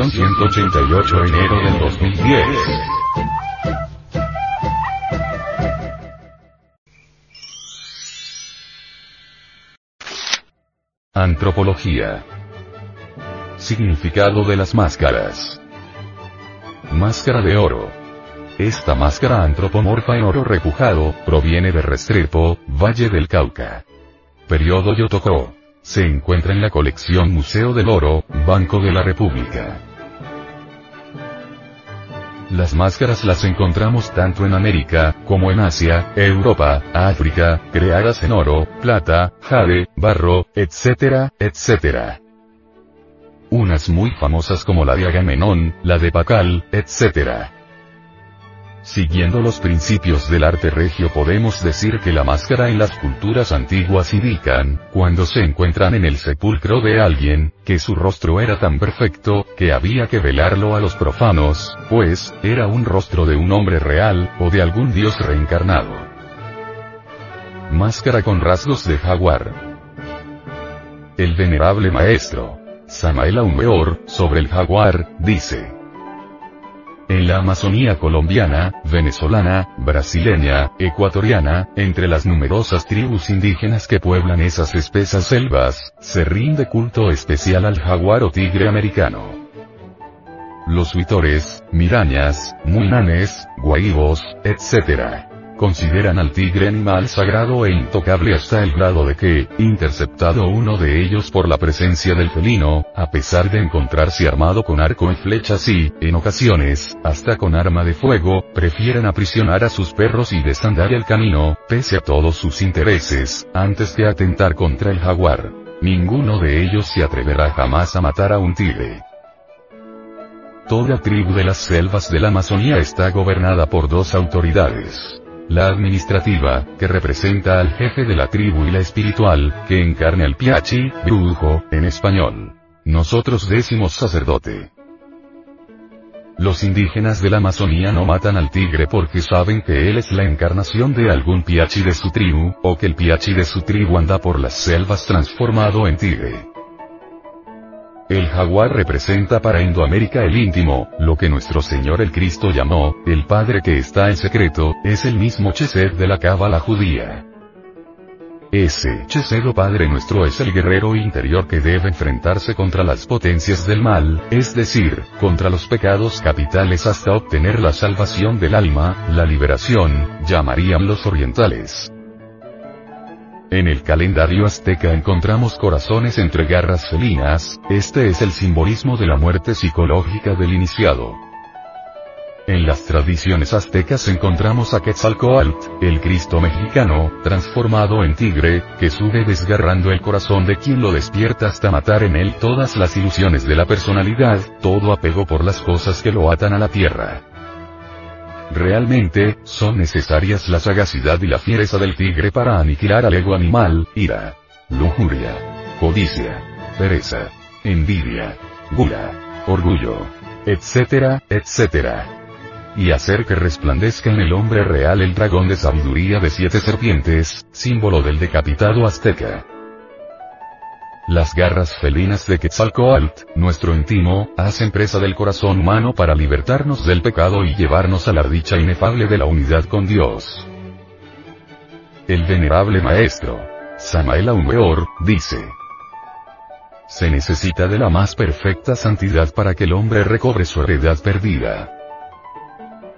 edición 188 enero del 2010. Antropología. Significado de las máscaras. Máscara de oro. Esta máscara antropomorfa en oro repujado, proviene de Restrepo, Valle del Cauca. Periodo Yotoko. Se encuentra en la colección Museo del Oro, Banco de la República. Las máscaras las encontramos tanto en América, como en Asia, Europa, África, creadas en oro, plata, jade, barro, etcétera, etcétera. Unas muy famosas como la de Agamenón, la de Pacal, etcétera. Siguiendo los principios del arte regio podemos decir que la máscara en las culturas antiguas indican, cuando se encuentran en el sepulcro de alguien, que su rostro era tan perfecto, que había que velarlo a los profanos, pues, era un rostro de un hombre real, o de algún dios reencarnado. Máscara con rasgos de jaguar. El venerable maestro, Samael Aumeor, sobre el jaguar, dice, en la Amazonía colombiana, venezolana, brasileña, ecuatoriana, entre las numerosas tribus indígenas que pueblan esas espesas selvas, se rinde culto especial al jaguar o tigre americano. Los huitores, mirañas, munanes, guaibos, etc consideran al tigre animal sagrado e intocable hasta el grado de que, interceptado uno de ellos por la presencia del felino, a pesar de encontrarse armado con arco y flechas y, en ocasiones, hasta con arma de fuego, prefieren aprisionar a sus perros y desandar el camino, pese a todos sus intereses, antes que atentar contra el jaguar. Ninguno de ellos se atreverá jamás a matar a un tigre. Toda tribu de las selvas de la Amazonía está gobernada por dos autoridades la administrativa, que representa al jefe de la tribu y la espiritual, que encarne al piachi, brujo, en español. Nosotros decimos sacerdote. Los indígenas de la Amazonía no matan al tigre porque saben que él es la encarnación de algún piachi de su tribu, o que el piachi de su tribu anda por las selvas transformado en tigre. El jaguar representa para Indoamérica el íntimo, lo que nuestro Señor el Cristo llamó, el Padre que está en secreto, es el mismo Chesed de la cábala judía. Ese Chesed o Padre nuestro es el guerrero interior que debe enfrentarse contra las potencias del mal, es decir, contra los pecados capitales hasta obtener la salvación del alma, la liberación, llamarían los orientales. En el calendario azteca encontramos corazones entre garras felinas, este es el simbolismo de la muerte psicológica del iniciado. En las tradiciones aztecas encontramos a Quetzalcoatl, el Cristo mexicano, transformado en tigre, que sube desgarrando el corazón de quien lo despierta hasta matar en él todas las ilusiones de la personalidad, todo apego por las cosas que lo atan a la tierra. Realmente, son necesarias la sagacidad y la fiereza del tigre para aniquilar al ego animal, ira, lujuria, codicia, pereza, envidia, gula, orgullo, etcétera, etcétera. Y hacer que resplandezca en el hombre real el dragón de sabiduría de siete serpientes, símbolo del decapitado azteca. Las garras felinas de Quetzalcoatl, nuestro íntimo, hacen presa del corazón humano para libertarnos del pecado y llevarnos a la dicha inefable de la unidad con Dios. El venerable maestro, Samael Aumeor, dice, se necesita de la más perfecta santidad para que el hombre recobre su heredad perdida.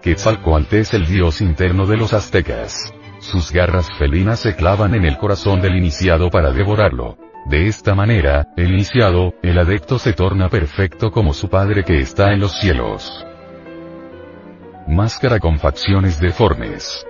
Quetzalcoatl es el dios interno de los aztecas. Sus garras felinas se clavan en el corazón del iniciado para devorarlo. De esta manera, el iniciado, el adepto se torna perfecto como su Padre que está en los cielos. Máscara con facciones deformes.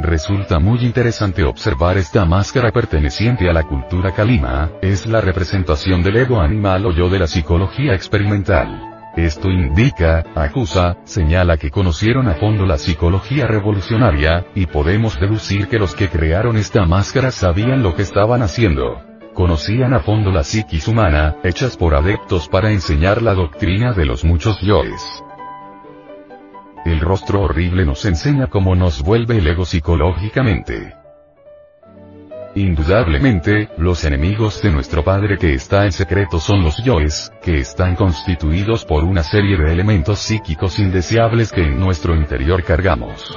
Resulta muy interesante observar esta máscara perteneciente a la cultura Kalima, es la representación del ego animal o yo de la psicología experimental. Esto indica, acusa, señala que conocieron a fondo la psicología revolucionaria, y podemos deducir que los que crearon esta máscara sabían lo que estaban haciendo. Conocían a fondo la psiquis humana, hechas por adeptos para enseñar la doctrina de los muchos yoes. El rostro horrible nos enseña cómo nos vuelve el ego psicológicamente. Indudablemente, los enemigos de nuestro Padre que está en secreto son los yoes, que están constituidos por una serie de elementos psíquicos indeseables que en nuestro interior cargamos.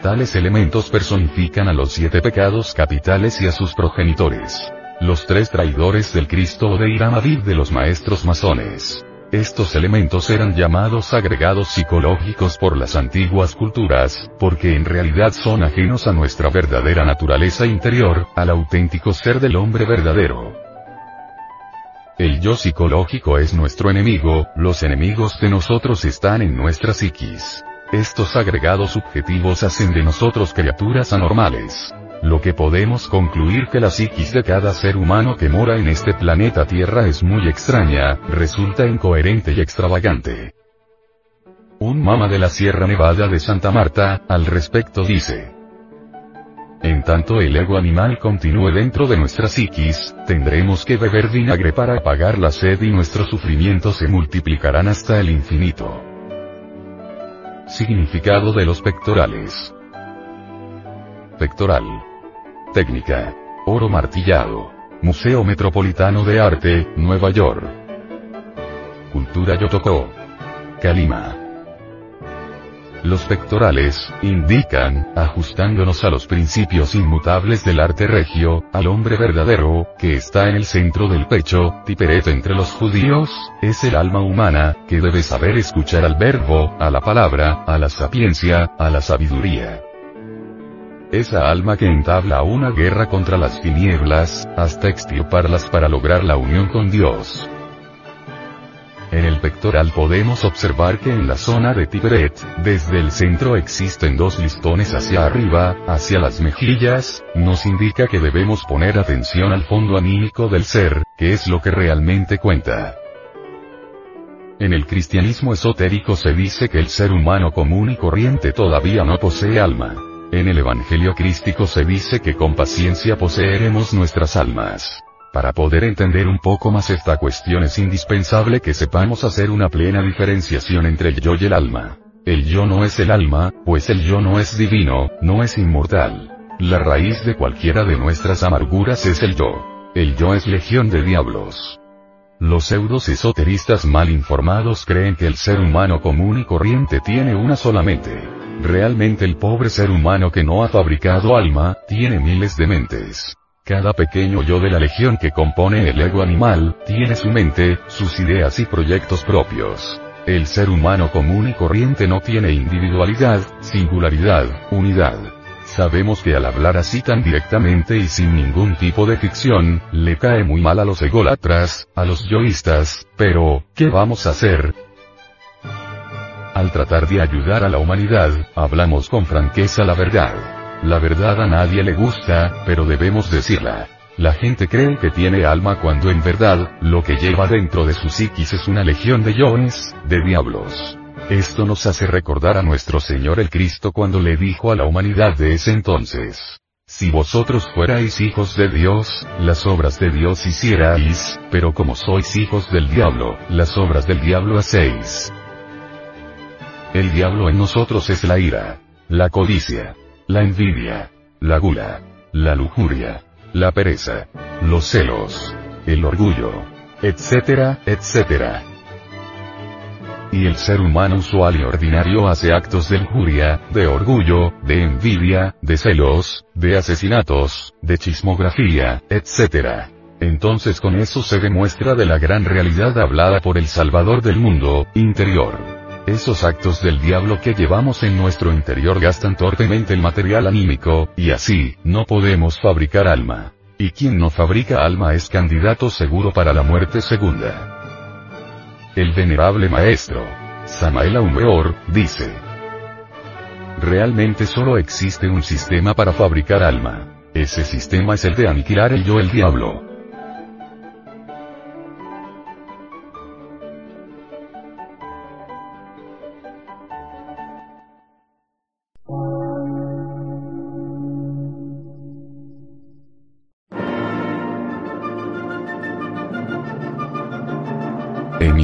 Tales elementos personifican a los siete pecados capitales y a sus progenitores. Los tres traidores del Cristo o de Iramavid de los maestros masones. Estos elementos eran llamados agregados psicológicos por las antiguas culturas, porque en realidad son ajenos a nuestra verdadera naturaleza interior, al auténtico ser del hombre verdadero. El yo psicológico es nuestro enemigo, los enemigos de nosotros están en nuestra psiquis. Estos agregados subjetivos hacen de nosotros criaturas anormales lo que podemos concluir que la psiquis de cada ser humano que mora en este planeta Tierra es muy extraña, resulta incoherente y extravagante. Un mama de la Sierra Nevada de Santa Marta, al respecto dice. En tanto el ego animal continúe dentro de nuestra psiquis, tendremos que beber vinagre para apagar la sed y nuestros sufrimientos se multiplicarán hasta el infinito. Significado de los pectorales. Pectoral Técnica. Oro martillado. Museo Metropolitano de Arte, Nueva York. Cultura Yotoko. Kalima. Los pectorales, indican, ajustándonos a los principios inmutables del arte regio, al hombre verdadero, que está en el centro del pecho, Tiperet entre los judíos, es el alma humana, que debe saber escuchar al verbo, a la palabra, a la sapiencia, a la sabiduría esa alma que entabla una guerra contra las tinieblas, hasta extirparlas para lograr la unión con Dios. En el pectoral podemos observar que en la zona de Tiberet, desde el centro existen dos listones hacia arriba, hacia las mejillas, nos indica que debemos poner atención al fondo anímico del ser, que es lo que realmente cuenta. En el cristianismo esotérico se dice que el ser humano común y corriente todavía no posee alma. En el Evangelio crístico se dice que con paciencia poseeremos nuestras almas. Para poder entender un poco más esta cuestión es indispensable que sepamos hacer una plena diferenciación entre el yo y el alma. El yo no es el alma, pues el yo no es divino, no es inmortal. La raíz de cualquiera de nuestras amarguras es el yo. El yo es legión de diablos. Los pseudos esoteristas mal informados creen que el ser humano común y corriente tiene una sola mente. Realmente el pobre ser humano que no ha fabricado alma, tiene miles de mentes. Cada pequeño yo de la legión que compone el ego animal, tiene su mente, sus ideas y proyectos propios. El ser humano común y corriente no tiene individualidad, singularidad, unidad. Sabemos que al hablar así tan directamente y sin ningún tipo de ficción, le cae muy mal a los ególatras, a los yoístas, pero, ¿qué vamos a hacer? Al tratar de ayudar a la humanidad, hablamos con franqueza la verdad. La verdad a nadie le gusta, pero debemos decirla. La gente cree que tiene alma cuando en verdad, lo que lleva dentro de su psiquis es una legión de yones, de diablos. Esto nos hace recordar a nuestro Señor el Cristo cuando le dijo a la humanidad de ese entonces. Si vosotros fuerais hijos de Dios, las obras de Dios hicierais, pero como sois hijos del diablo, las obras del diablo hacéis. El diablo en nosotros es la ira, la codicia, la envidia, la gula, la lujuria, la pereza, los celos, el orgullo, etcétera, etcétera. Y el ser humano usual y ordinario hace actos de lujuria, de orgullo, de envidia, de celos, de asesinatos, de chismografía, etcétera. Entonces con eso se demuestra de la gran realidad hablada por el Salvador del mundo, interior. Esos actos del diablo que llevamos en nuestro interior gastan torpemente el material anímico, y así, no podemos fabricar alma. Y quien no fabrica alma es candidato seguro para la muerte segunda. El venerable maestro, Samael Aumeor, dice. Realmente solo existe un sistema para fabricar alma. Ese sistema es el de aniquilar el yo el diablo.